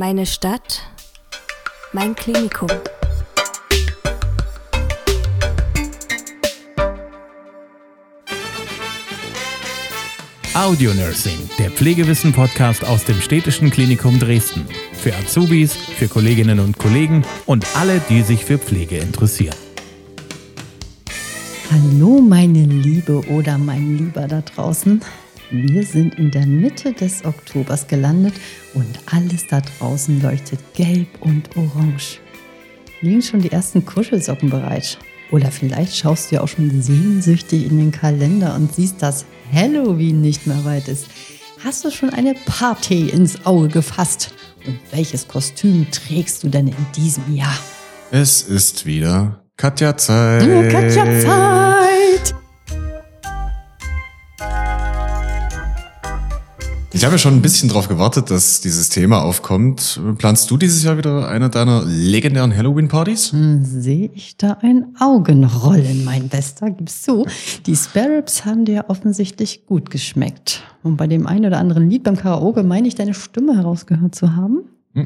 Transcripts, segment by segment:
Meine Stadt, mein Klinikum. Audio Nursing, der Pflegewissen-Podcast aus dem Städtischen Klinikum Dresden. Für Azubis, für Kolleginnen und Kollegen und alle, die sich für Pflege interessieren. Hallo meine Liebe oder mein Lieber da draußen. Wir sind in der Mitte des Oktobers gelandet und alles da draußen leuchtet gelb und orange. Liegen schon die ersten Kuschelsocken bereit? Oder vielleicht schaust du ja auch schon sehnsüchtig in den Kalender und siehst, dass Halloween nicht mehr weit ist. Hast du schon eine Party ins Auge gefasst? Und welches Kostüm trägst du denn in diesem Jahr? Es ist wieder Katja-Zeit. Katja-Zeit! Ich habe ja schon ein bisschen drauf gewartet, dass dieses Thema aufkommt. Planst du dieses Jahr wieder eine deiner legendären Halloween-Partys? Hm, Sehe ich da ein Augenrollen, mein Bester? Gibst du? Die Sparrows haben dir offensichtlich gut geschmeckt. Und bei dem einen oder anderen Lied beim Karaoke meine ich, deine Stimme herausgehört zu haben?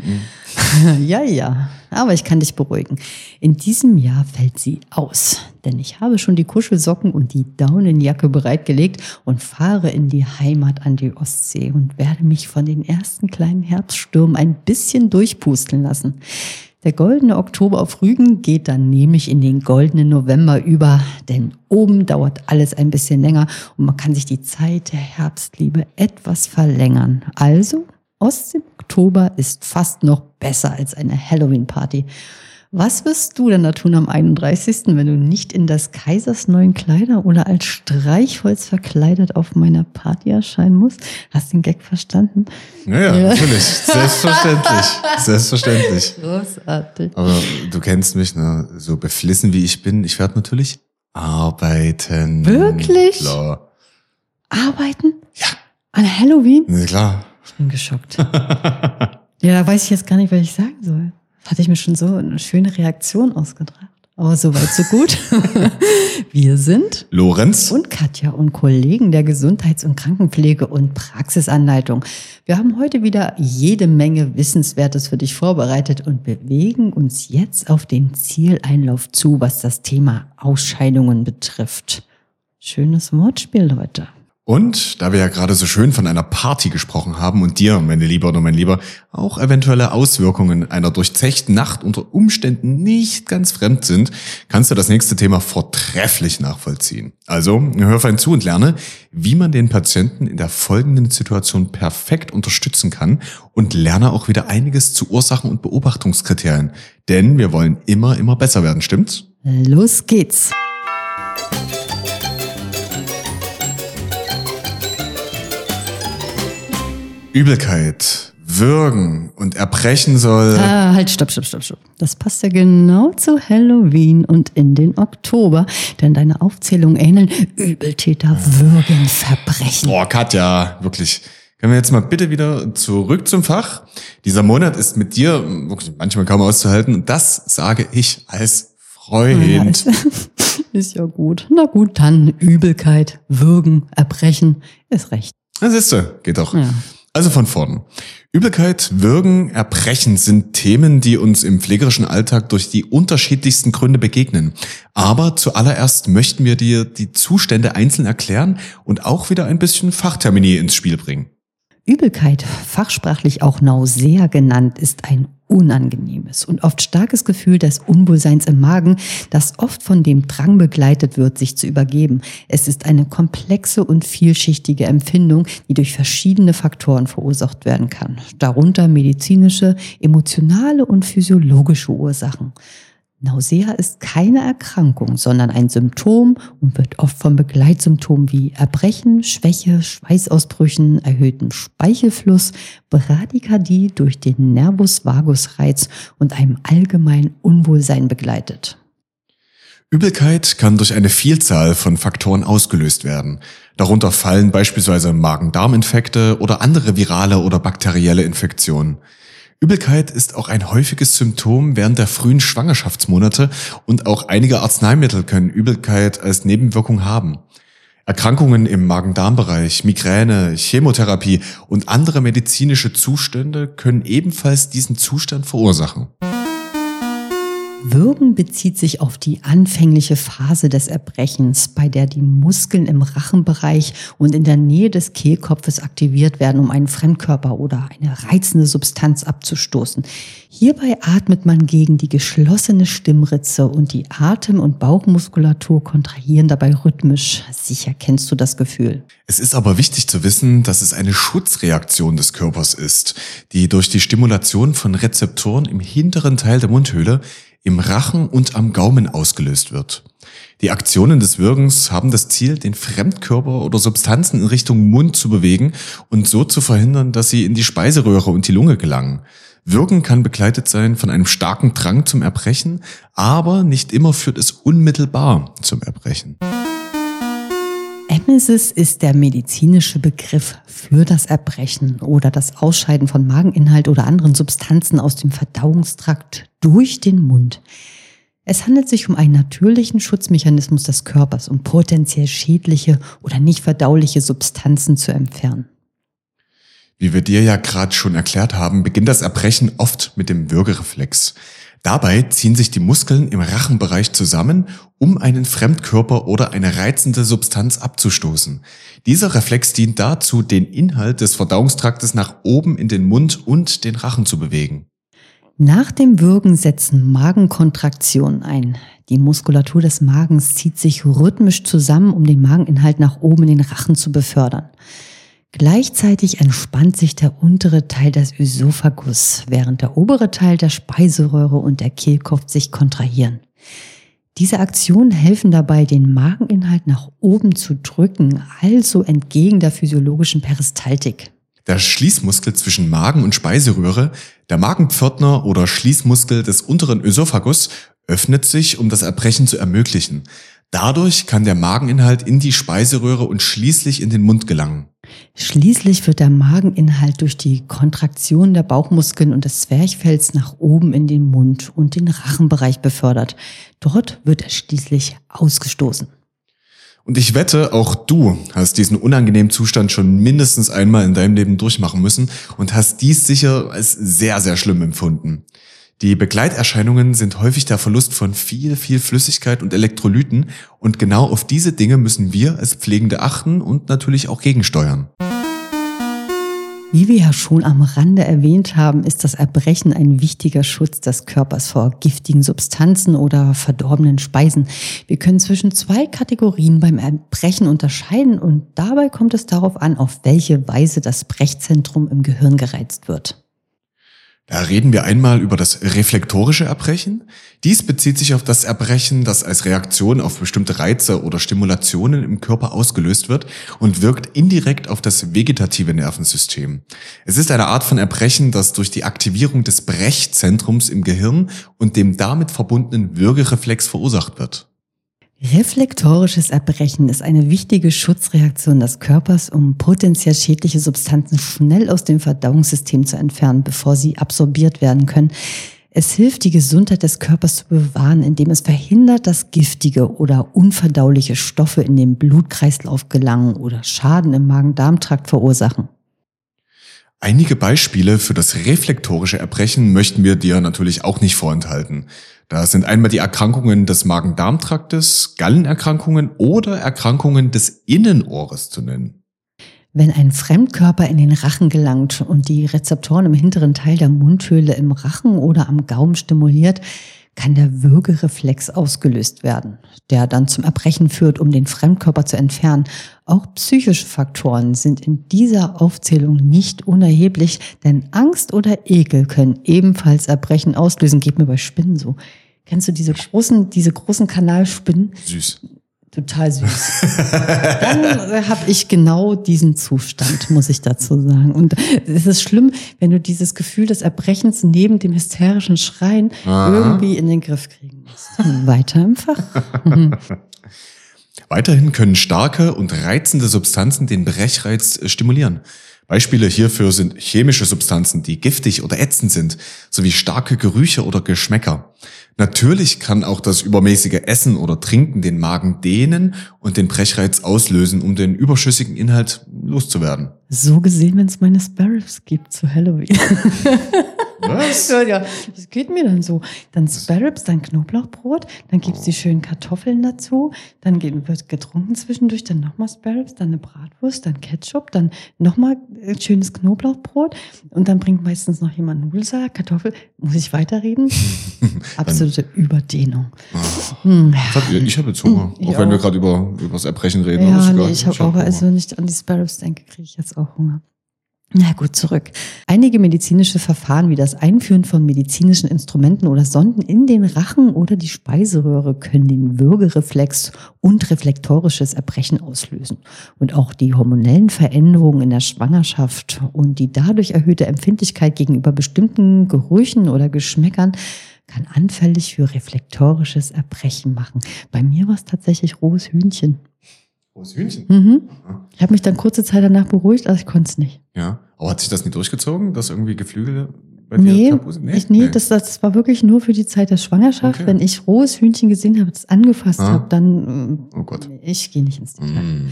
ja, ja, aber ich kann dich beruhigen. In diesem Jahr fällt sie aus, denn ich habe schon die Kuschelsocken und die Daunenjacke bereitgelegt und fahre in die Heimat an die Ostsee und werde mich von den ersten kleinen Herbststürmen ein bisschen durchpusteln lassen. Der goldene Oktober auf Rügen geht dann nämlich in den goldenen November über, denn oben dauert alles ein bisschen länger und man kann sich die Zeit der Herbstliebe etwas verlängern. Also Ostsee im Oktober ist fast noch besser als eine Halloween-Party. Was wirst du denn da tun am 31., wenn du nicht in das Kaisers neuen Kleider oder als Streichholz verkleidet auf meiner Party erscheinen musst? Hast du den Gag verstanden? Ja, ja, Ja. natürlich. Selbstverständlich. Selbstverständlich. Großartig. Aber du kennst mich, ne? so beflissen wie ich bin. Ich werde natürlich arbeiten. Wirklich? Klar. Arbeiten? Ja. An Halloween? Na klar. Ich bin geschockt. ja, da weiß ich jetzt gar nicht, was ich sagen soll. Hatte ich mir schon so eine schöne Reaktion ausgedacht. Aber so weit, so gut. Wir sind Lorenz? und Katja und Kollegen der Gesundheits- und Krankenpflege und Praxisanleitung. Wir haben heute wieder jede Menge Wissenswertes für dich vorbereitet und bewegen uns jetzt auf den Zieleinlauf zu, was das Thema Ausscheidungen betrifft. Schönes Wortspiel, Leute. Und da wir ja gerade so schön von einer Party gesprochen haben und dir, meine Liebe oder mein Lieber, auch eventuelle Auswirkungen einer durchzechten Nacht unter Umständen nicht ganz fremd sind, kannst du das nächste Thema vortrefflich nachvollziehen. Also hör fein zu und lerne, wie man den Patienten in der folgenden Situation perfekt unterstützen kann und lerne auch wieder einiges zu Ursachen und Beobachtungskriterien. Denn wir wollen immer, immer besser werden, stimmt's? Los geht's. Übelkeit, Würgen und Erbrechen soll... Ah, halt, stopp, stopp, stopp, stopp. Das passt ja genau zu Halloween und in den Oktober, denn deine Aufzählungen ähneln Übeltäter, Würgen, Verbrechen. Boah, Katja, wirklich. Können wir jetzt mal bitte wieder zurück zum Fach? Dieser Monat ist mit dir wirklich manchmal kaum auszuhalten und das sage ich als Freund. Ja, ist, ist ja gut. Na gut, dann Übelkeit, Würgen, Erbrechen, ist recht. Na siehste, geht doch. Ja. Also von vorn. Übelkeit, Würgen, Erbrechen sind Themen, die uns im pflegerischen Alltag durch die unterschiedlichsten Gründe begegnen. Aber zuallererst möchten wir dir die Zustände einzeln erklären und auch wieder ein bisschen Fachtermini ins Spiel bringen. Übelkeit, fachsprachlich auch Nausea genannt, ist ein unangenehmes und oft starkes Gefühl des Unwohlseins im Magen, das oft von dem Drang begleitet wird, sich zu übergeben. Es ist eine komplexe und vielschichtige Empfindung, die durch verschiedene Faktoren verursacht werden kann, darunter medizinische, emotionale und physiologische Ursachen. Nausea ist keine Erkrankung, sondern ein Symptom und wird oft von Begleitsymptomen wie Erbrechen, Schwäche, Schweißausbrüchen, erhöhtem Speichelfluss, Bradykardie durch den Nervus vagus Reiz und einem allgemeinen Unwohlsein begleitet. Übelkeit kann durch eine Vielzahl von Faktoren ausgelöst werden. Darunter fallen beispielsweise Magen-Darm-Infekte oder andere virale oder bakterielle Infektionen. Übelkeit ist auch ein häufiges Symptom während der frühen Schwangerschaftsmonate und auch einige Arzneimittel können Übelkeit als Nebenwirkung haben. Erkrankungen im Magen-Darm-Bereich, Migräne, Chemotherapie und andere medizinische Zustände können ebenfalls diesen Zustand verursachen. Würgen bezieht sich auf die anfängliche Phase des Erbrechens, bei der die Muskeln im Rachenbereich und in der Nähe des Kehlkopfes aktiviert werden, um einen Fremdkörper oder eine reizende Substanz abzustoßen. Hierbei atmet man gegen die geschlossene Stimmritze und die Atem- und Bauchmuskulatur kontrahieren dabei rhythmisch. Sicher kennst du das Gefühl. Es ist aber wichtig zu wissen, dass es eine Schutzreaktion des Körpers ist, die durch die Stimulation von Rezeptoren im hinteren Teil der Mundhöhle im Rachen und am Gaumen ausgelöst wird. Die Aktionen des Würgens haben das Ziel, den Fremdkörper oder Substanzen in Richtung Mund zu bewegen und so zu verhindern, dass sie in die Speiseröhre und die Lunge gelangen. Wirken kann begleitet sein von einem starken Drang zum Erbrechen, aber nicht immer führt es unmittelbar zum Erbrechen. Emesis ist der medizinische Begriff für das Erbrechen oder das Ausscheiden von Mageninhalt oder anderen Substanzen aus dem Verdauungstrakt durch den Mund. Es handelt sich um einen natürlichen Schutzmechanismus des Körpers, um potenziell schädliche oder nicht verdauliche Substanzen zu entfernen. Wie wir dir ja gerade schon erklärt haben, beginnt das Erbrechen oft mit dem Würgereflex. Dabei ziehen sich die Muskeln im Rachenbereich zusammen, um einen Fremdkörper oder eine reizende Substanz abzustoßen. Dieser Reflex dient dazu, den Inhalt des Verdauungstraktes nach oben in den Mund und den Rachen zu bewegen. Nach dem Würgen setzen Magenkontraktionen ein. Die Muskulatur des Magens zieht sich rhythmisch zusammen, um den Mageninhalt nach oben in den Rachen zu befördern. Gleichzeitig entspannt sich der untere Teil des Ösophagus, während der obere Teil der Speiseröhre und der Kehlkopf sich kontrahieren. Diese Aktionen helfen dabei, den Mageninhalt nach oben zu drücken, also entgegen der physiologischen Peristaltik. Der Schließmuskel zwischen Magen und Speiseröhre, der Magenpförtner oder Schließmuskel des unteren Ösophagus, öffnet sich, um das Erbrechen zu ermöglichen. Dadurch kann der Mageninhalt in die Speiseröhre und schließlich in den Mund gelangen. Schließlich wird der Mageninhalt durch die Kontraktion der Bauchmuskeln und des Zwerchfells nach oben in den Mund und den Rachenbereich befördert. Dort wird er schließlich ausgestoßen. Und ich wette, auch du hast diesen unangenehmen Zustand schon mindestens einmal in deinem Leben durchmachen müssen und hast dies sicher als sehr, sehr schlimm empfunden. Die Begleiterscheinungen sind häufig der Verlust von viel, viel Flüssigkeit und Elektrolyten und genau auf diese Dinge müssen wir als Pflegende achten und natürlich auch gegensteuern. Wie wir ja schon am Rande erwähnt haben, ist das Erbrechen ein wichtiger Schutz des Körpers vor giftigen Substanzen oder verdorbenen Speisen. Wir können zwischen zwei Kategorien beim Erbrechen unterscheiden und dabei kommt es darauf an, auf welche Weise das Brechzentrum im Gehirn gereizt wird. Reden wir einmal über das reflektorische Erbrechen. Dies bezieht sich auf das Erbrechen, das als Reaktion auf bestimmte Reize oder Stimulationen im Körper ausgelöst wird und wirkt indirekt auf das vegetative Nervensystem. Es ist eine Art von Erbrechen, das durch die Aktivierung des Brechzentrums im Gehirn und dem damit verbundenen Würgereflex verursacht wird. Reflektorisches Erbrechen ist eine wichtige Schutzreaktion des Körpers, um potenziell schädliche Substanzen schnell aus dem Verdauungssystem zu entfernen, bevor sie absorbiert werden können. Es hilft, die Gesundheit des Körpers zu bewahren, indem es verhindert, dass giftige oder unverdauliche Stoffe in den Blutkreislauf gelangen oder Schaden im Magen-Darm-Trakt verursachen. Einige Beispiele für das reflektorische Erbrechen möchten wir dir natürlich auch nicht vorenthalten. Da sind einmal die Erkrankungen des Magen-Darm-Traktes, Gallenerkrankungen oder Erkrankungen des Innenohres zu nennen. Wenn ein Fremdkörper in den Rachen gelangt und die Rezeptoren im hinteren Teil der Mundhöhle im Rachen oder am Gaumen stimuliert, kann der Würgereflex ausgelöst werden, der dann zum Erbrechen führt, um den Fremdkörper zu entfernen. Auch psychische Faktoren sind in dieser Aufzählung nicht unerheblich, denn Angst oder Ekel können ebenfalls Erbrechen auslösen. Geht mir bei Spinnen so. Kennst du diese großen, diese großen Kanalspinnen? Süß. Total süß. Dann habe ich genau diesen Zustand, muss ich dazu sagen. Und es ist schlimm, wenn du dieses Gefühl des Erbrechens neben dem hysterischen Schreien Aha. irgendwie in den Griff kriegen musst. Weiter im Fach. Weiterhin können starke und reizende Substanzen den Brechreiz stimulieren. Beispiele hierfür sind chemische Substanzen, die giftig oder ätzend sind, sowie starke Gerüche oder Geschmäcker. Natürlich kann auch das übermäßige Essen oder Trinken den Magen dehnen und den Brechreiz auslösen, um den überschüssigen Inhalt loszuwerden. So gesehen, wenn es meine Sparrows gibt zu Halloween. Was? Ja, das geht mir dann so. Dann Sparrows, dann Knoblauchbrot, dann gibt's die schönen Kartoffeln dazu, dann geht, wird getrunken zwischendurch, dann nochmal Sparrows, dann eine Bratwurst, dann Ketchup, dann nochmal äh, schönes Knoblauchbrot und dann bringt meistens noch jemand Nudelsalat, Kartoffel. Muss ich weiterreden? Absolute Überdehnung. Hm. Ich habe ich hab jetzt Hunger. Ich auch wenn wir auch. gerade über, über das Erbrechen reden. Ja, nee, ich habe hab auch, also wenn ich an die Sparrows denke, kriege ich jetzt auch Hunger. Na gut, zurück. Einige medizinische Verfahren wie das Einführen von medizinischen Instrumenten oder Sonden in den Rachen oder die Speiseröhre können den Würgereflex und reflektorisches Erbrechen auslösen. Und auch die hormonellen Veränderungen in der Schwangerschaft und die dadurch erhöhte Empfindlichkeit gegenüber bestimmten Gerüchen oder Geschmäckern kann anfällig für reflektorisches Erbrechen machen. Bei mir war es tatsächlich rohes Hühnchen. Rohes Hühnchen. Mhm. Ich habe mich dann kurze Zeit danach beruhigt, aber ich konnte es nicht. Ja. Aber hat sich das nie durchgezogen, dass irgendwie Geflügel bei dir Nee, tabu sind? ich, nee, Das, das war wirklich nur für die Zeit der Schwangerschaft. Okay. Wenn ich rohes Hühnchen gesehen habe, das angefasst Ah. habe, dann Oh Gott. ich gehe nicht ins Detail. Mm.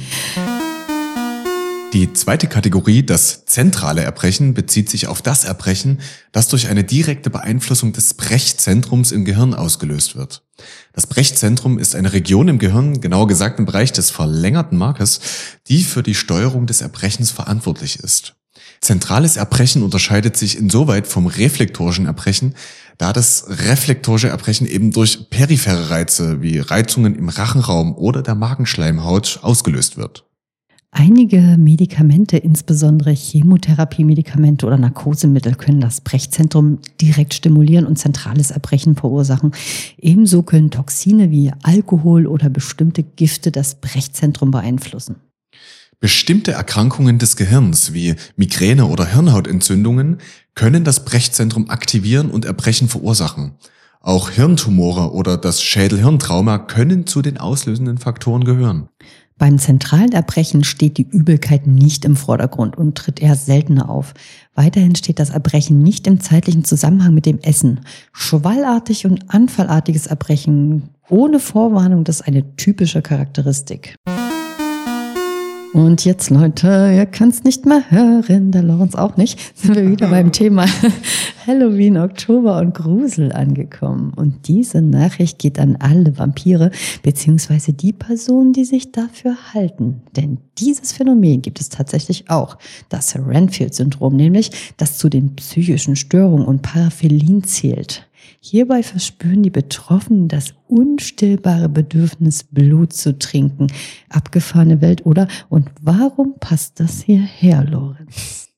Die zweite Kategorie, das zentrale Erbrechen, bezieht sich auf das Erbrechen, das durch eine direkte Beeinflussung des Brechzentrums im Gehirn ausgelöst wird. Das Brechzentrum ist eine Region im Gehirn, genauer gesagt im Bereich des verlängerten Markes, die für die Steuerung des Erbrechens verantwortlich ist. Zentrales Erbrechen unterscheidet sich insoweit vom reflektorischen Erbrechen, da das reflektorische Erbrechen eben durch periphere Reize wie Reizungen im Rachenraum oder der Magenschleimhaut ausgelöst wird. Einige Medikamente, insbesondere Chemotherapiemedikamente oder Narkosemittel, können das Brechzentrum direkt stimulieren und zentrales Erbrechen verursachen. Ebenso können Toxine wie Alkohol oder bestimmte Gifte das Brechzentrum beeinflussen. Bestimmte Erkrankungen des Gehirns wie Migräne oder Hirnhautentzündungen können das Brechzentrum aktivieren und Erbrechen verursachen. Auch Hirntumore oder das Schädel-Hirntrauma können zu den auslösenden Faktoren gehören. Beim zentralen Erbrechen steht die Übelkeit nicht im Vordergrund und tritt eher seltener auf. Weiterhin steht das Erbrechen nicht im zeitlichen Zusammenhang mit dem Essen. Schwallartig und anfallartiges Erbrechen ohne Vorwarnung, das ist eine typische Charakteristik. Und jetzt, Leute, ihr könnt's nicht mehr hören, der Lorenz auch nicht, sind wir wieder beim Thema Halloween, Oktober und Grusel angekommen. Und diese Nachricht geht an alle Vampire, beziehungsweise die Personen, die sich dafür halten. Denn dieses Phänomen gibt es tatsächlich auch. Das Renfield-Syndrom, nämlich, das zu den psychischen Störungen und Paraphilien zählt. Hierbei verspüren die Betroffenen das unstillbare Bedürfnis, Blut zu trinken. Abgefahrene Welt, oder? Und warum passt das hierher, Lorenz?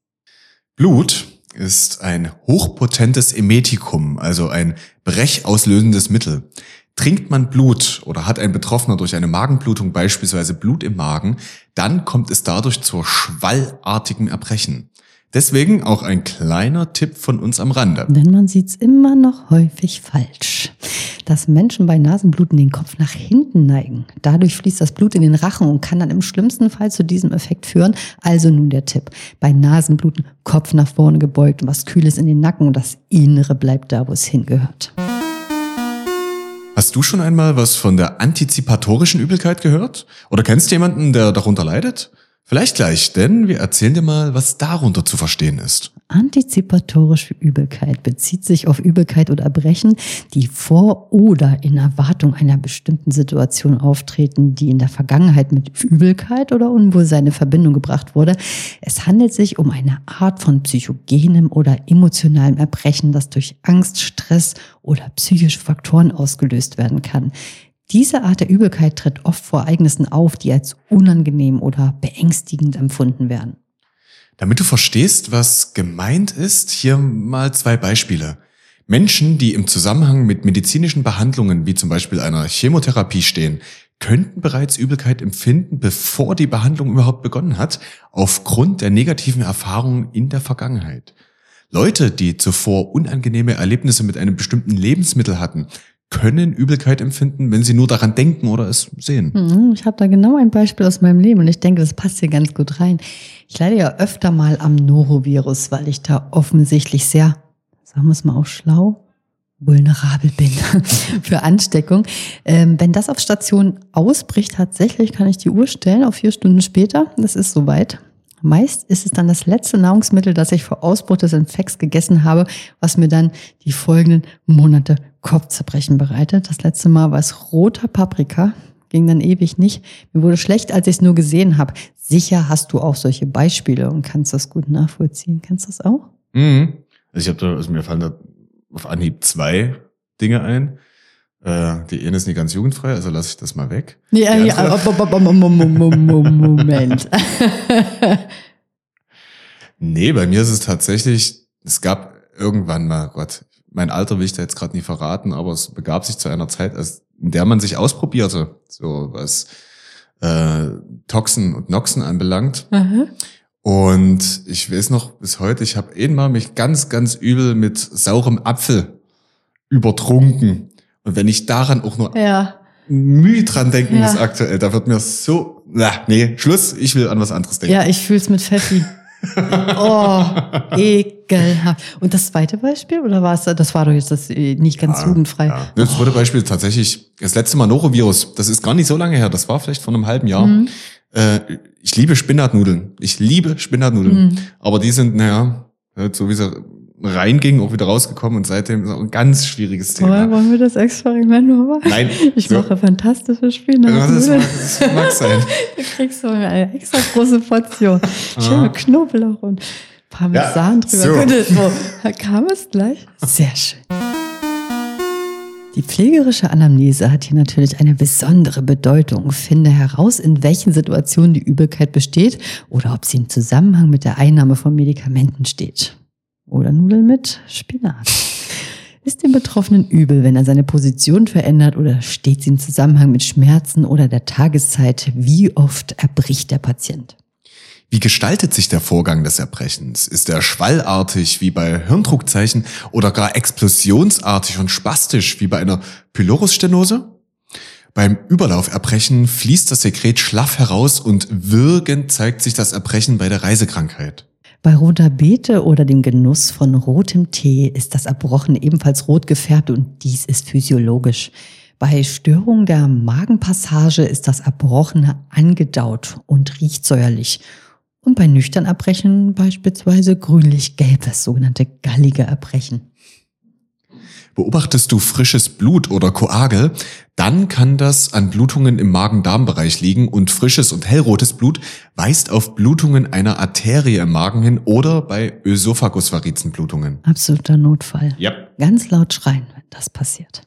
Blut ist ein hochpotentes Emetikum, also ein brechauslösendes Mittel. Trinkt man Blut oder hat ein Betroffener durch eine Magenblutung beispielsweise Blut im Magen, dann kommt es dadurch zur schwallartigen Erbrechen. Deswegen auch ein kleiner Tipp von uns am Rande. Denn man sieht's immer noch häufig falsch. Dass Menschen bei Nasenbluten den Kopf nach hinten neigen. Dadurch fließt das Blut in den Rachen und kann dann im schlimmsten Fall zu diesem Effekt führen. Also nun der Tipp. Bei Nasenbluten Kopf nach vorne gebeugt und was Kühles in den Nacken und das Innere bleibt da, wo es hingehört. Hast du schon einmal was von der antizipatorischen Übelkeit gehört? Oder kennst du jemanden, der darunter leidet? Vielleicht gleich, denn wir erzählen dir mal, was darunter zu verstehen ist. Antizipatorische Übelkeit bezieht sich auf Übelkeit oder Erbrechen, die vor oder in Erwartung einer bestimmten Situation auftreten, die in der Vergangenheit mit Übelkeit oder Unwohlsein in Verbindung gebracht wurde. Es handelt sich um eine Art von psychogenem oder emotionalem Erbrechen, das durch Angst, Stress oder psychische Faktoren ausgelöst werden kann. Diese Art der Übelkeit tritt oft vor Ereignissen auf, die als unangenehm oder beängstigend empfunden werden. Damit du verstehst, was gemeint ist, hier mal zwei Beispiele. Menschen, die im Zusammenhang mit medizinischen Behandlungen wie zum Beispiel einer Chemotherapie stehen, könnten bereits Übelkeit empfinden, bevor die Behandlung überhaupt begonnen hat, aufgrund der negativen Erfahrungen in der Vergangenheit. Leute, die zuvor unangenehme Erlebnisse mit einem bestimmten Lebensmittel hatten, können Übelkeit empfinden, wenn sie nur daran denken oder es sehen. Mhm, Ich habe da genau ein Beispiel aus meinem Leben und ich denke, das passt hier ganz gut rein. Ich leide ja öfter mal am Norovirus, weil ich da offensichtlich sehr, sagen wir es mal auch schlau, vulnerabel bin für Ansteckung. Ähm, wenn das auf Station ausbricht, tatsächlich kann ich die Uhr stellen auf vier Stunden später. Das ist soweit. Meist ist es dann das letzte Nahrungsmittel, das ich vor Ausbruch des Infekts gegessen habe, was mir dann die folgenden Monate Kopfzerbrechen bereitet. Das letzte Mal war es roter Paprika, ging dann ewig nicht. Mir wurde schlecht, als ich es nur gesehen habe. Sicher hast du auch solche Beispiele und kannst das gut nachvollziehen. Kennst du das auch? Mhm. Also ich habe da, also mir fallen da auf Anhieb zwei Dinge ein. Äh, die eine ist nicht ganz jugendfrei, also lasse ich das mal weg. Ja, Die ja, Moment. Nee, bei mir ist es tatsächlich, es gab irgendwann mal, Gott, mein Alter will ich da jetzt gerade nie verraten, aber es begab sich zu einer Zeit, als, in der man sich ausprobierte, so was äh, Toxen und Noxen anbelangt. Aha. Und ich weiß noch bis heute, ich habe einmal mich ganz, ganz übel mit saurem Apfel übertrunken. Und wenn ich daran auch nur Ja. Mühe dran denken Ja. muss aktuell, da wird mir so, na, nee, Schluss, ich will an was anderes denken. Ja, ich fühl's mit Pfeffi. Oh, ekelhaft. Und das zweite Beispiel, oder war es, das war doch jetzt das äh, nicht ganz Ja, jugendfrei. Ja. Das zweite Beispiel tatsächlich, das letzte Mal Norovirus, das ist gar nicht so lange her, das war vielleicht vor einem halben Jahr. Mhm. Äh, ich liebe Spinatnudeln. Ich liebe Spinatnudeln. Mhm. Aber die sind, naja, halt so wie sie reingingen, auch wieder rausgekommen und seitdem ist auch ein ganz schwieriges Thema. wollen wir das Experiment mal machen? Nein. Ich so. mache fantastische Ja, das, mag, das mag sein. Du kriegst so eine extra große Portion. Schön mit Knoblauch und Parmesan Ja, drüber. so. So. Da kam es gleich. Sehr schön. Die pflegerische Anamnese hat hier natürlich eine besondere Bedeutung. Finde heraus, in welchen Situationen die Übelkeit besteht oder ob sie im Zusammenhang mit der Einnahme von Medikamenten steht. Oder Nudeln mit Spinat. Ist dem Betroffenen übel, wenn er seine Position verändert oder steht sie im Zusammenhang mit Schmerzen oder der Tageszeit? Wie oft erbricht der Patient? Wie gestaltet sich der Vorgang des Erbrechens? Ist er schwallartig wie bei Hirndruckzeichen oder gar explosionsartig und spastisch wie bei einer Pylorusstenose? Beim Überlauferbrechen fließt das Sekret schlaff heraus und wirkend zeigt sich das Erbrechen bei der Reisekrankheit. Bei roter Beete oder dem Genuss von rotem Tee ist das Erbrochen ebenfalls rot gefärbt und dies ist physiologisch. Bei Störung der Magenpassage ist das Erbrochene angedaut und riecht säuerlich. Und bei nüchtern Erbrechen beispielsweise grünlich-gelbes, sogenannte gallige Erbrechen. Beobachtest du frisches Blut oder Koagel, dann kann das an Blutungen im Magen-Darm-Bereich liegen und frisches und hellrotes Blut weist auf Blutungen einer Arterie im Magen hin oder bei Ösophagusvarizenblutungen. Absoluter Notfall. Ja. Ganz laut schreien, wenn das passiert.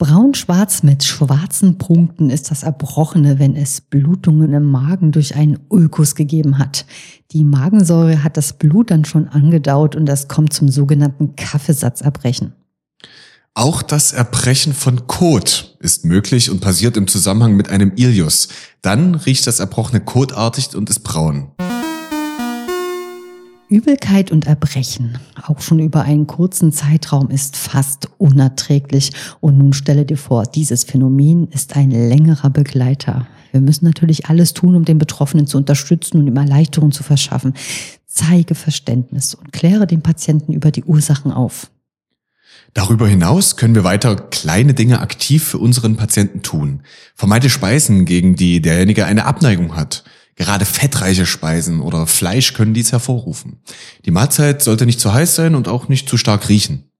Braun-schwarz mit schwarzen Punkten ist das Erbrochene, wenn es Blutungen im Magen durch einen Ulkus gegeben hat. Die Magensäure hat das Blut dann schon angedaut und das kommt zum sogenannten Kaffeesatzerbrechen. Auch das Erbrechen von Kot ist möglich und passiert im Zusammenhang mit einem Ilius. Dann riecht das Erbrochene kotartig und ist braun. Übelkeit und Erbrechen, auch schon über einen kurzen Zeitraum, ist fast unerträglich. Und nun stelle dir vor, dieses Phänomen ist ein längerer Begleiter. Wir müssen natürlich alles tun, um den Betroffenen zu unterstützen und ihm Erleichterung zu verschaffen. Zeige Verständnis und kläre den Patienten über die Ursachen auf. Darüber hinaus können wir weiter kleine Dinge aktiv für unseren Patienten tun. Vermeide Speisen, gegen die derjenige eine Abneigung hat. Gerade fettreiche Speisen oder Fleisch können dies hervorrufen. Die Mahlzeit sollte nicht zu heiß sein und auch nicht zu stark riechen.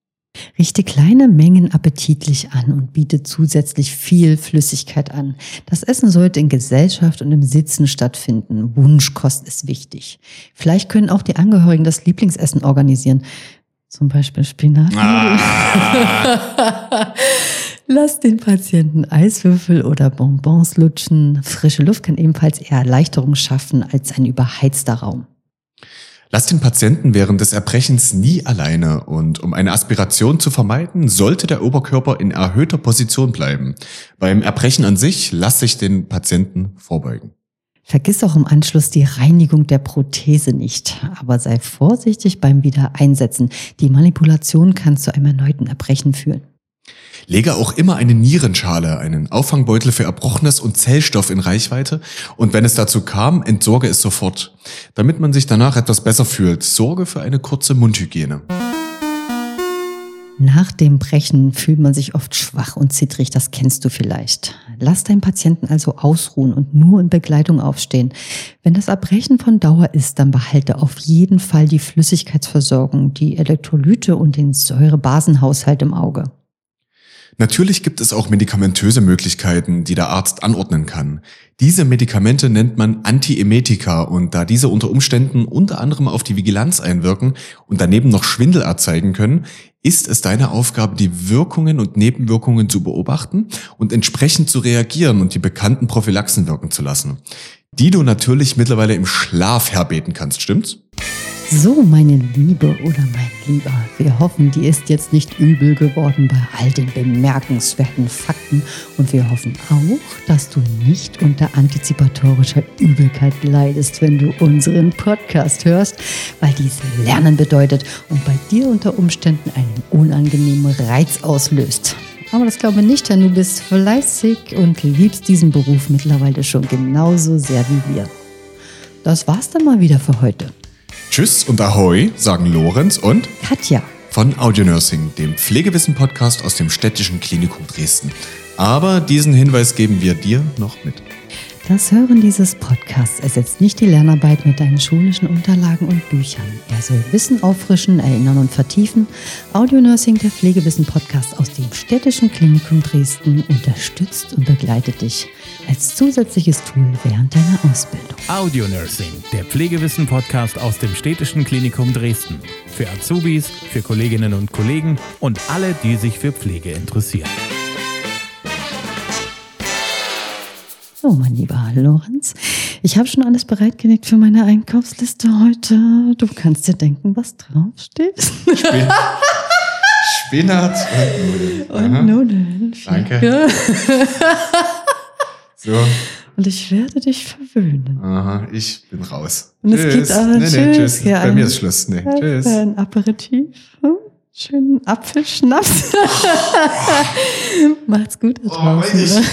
Richte kleine Mengen appetitlich an und biete zusätzlich viel Flüssigkeit an. Das Essen sollte in Gesellschaft und im Sitzen stattfinden. Wunschkost ist wichtig. Vielleicht können auch die Angehörigen das Lieblingsessen organisieren. Zum Beispiel Spinat. Lass den Patienten Eiswürfel oder Bonbons lutschen. Frische Luft kann ebenfalls eher Erleichterung schaffen als ein überheizter Raum. Lass den Patienten während des Erbrechens nie alleine und um eine Aspiration zu vermeiden, sollte der Oberkörper in erhöhter Position bleiben. Beim Erbrechen an sich lass sich den Patienten vorbeugen. Vergiss auch im Anschluss die Reinigung der Prothese nicht, aber sei vorsichtig beim Wiedereinsetzen. Die Manipulation kann zu einem erneuten Erbrechen führen. Lege auch immer eine Nierenschale, einen Auffangbeutel für Erbrochenes und Zellstoff in Reichweite und wenn es dazu kam, entsorge es sofort. Damit man sich danach etwas besser fühlt, sorge für eine kurze Mundhygiene. Nach dem Brechen fühlt man sich oft schwach und zittrig, das kennst du vielleicht. Lass deinen Patienten also ausruhen und nur in Begleitung aufstehen. Wenn das Erbrechen von Dauer ist, dann behalte auf jeden Fall die Flüssigkeitsversorgung, die Elektrolyte und den Säurebasenhaushalt im Auge. Natürlich gibt es auch medikamentöse Möglichkeiten, die der Arzt anordnen kann. Diese Medikamente nennt man Antiemetika und da diese unter Umständen unter anderem auf die Vigilanz einwirken und daneben noch Schwindel erzeugen können, ist es deine Aufgabe, die Wirkungen und Nebenwirkungen zu beobachten und entsprechend zu reagieren und die bekannten Prophylaxen wirken zu lassen, die du natürlich mittlerweile im Schlaf herbeten kannst, stimmt's? So, meine Liebe oder mein Lieber, wir hoffen, dir ist jetzt nicht übel geworden bei all den bemerkenswerten Fakten und wir hoffen auch, dass du nicht unter antizipatorischer Übelkeit leidest, wenn du unseren Podcast hörst, weil dies Lernen bedeutet und bei dir unter Umständen einen unangenehmen Reiz auslöst. Aber das glaube ich nicht, denn du bist fleißig und liebst diesen Beruf mittlerweile schon genauso sehr wie wir. Das war's dann mal wieder für heute. Tschüss und Ahoi, sagen Lorenz und Katja. von Audionursing, dem Pflegewissen-Podcast aus dem Städtischen Klinikum Dresden. Aber diesen Hinweis geben wir dir noch mit. Das Hören dieses Podcasts ersetzt nicht die Lernarbeit mit deinen schulischen Unterlagen und Büchern. Er soll Wissen auffrischen, erinnern und vertiefen. Audionursing, der Pflegewissen-Podcast aus dem Städtischen Klinikum Dresden, unterstützt und begleitet dich als zusätzliches Tool während deiner Ausbildung. Audio Nursing, der Pflegewissen-Podcast aus dem Städtischen Klinikum Dresden. Für Azubis, für Kolleginnen und Kollegen und alle, die sich für Pflege interessieren. So, mein lieber Lorenz, ich habe schon alles bereitgelegt für meine Einkaufsliste heute. Du kannst dir denken, was draufsteht. Spin Spinat und Nudeln. Und. Nudeln. Danke. So, Und ich werde dich verwöhnen. aha, ich bin raus. Und es gibt aber nee, nee, tschüss, tschüss. ja, Bei mir ist Schluss. Nee, tschüss. Ein Aperitif. Hm? Schönen Apfelschnaps. Macht's gut da Oh, draußen. ne?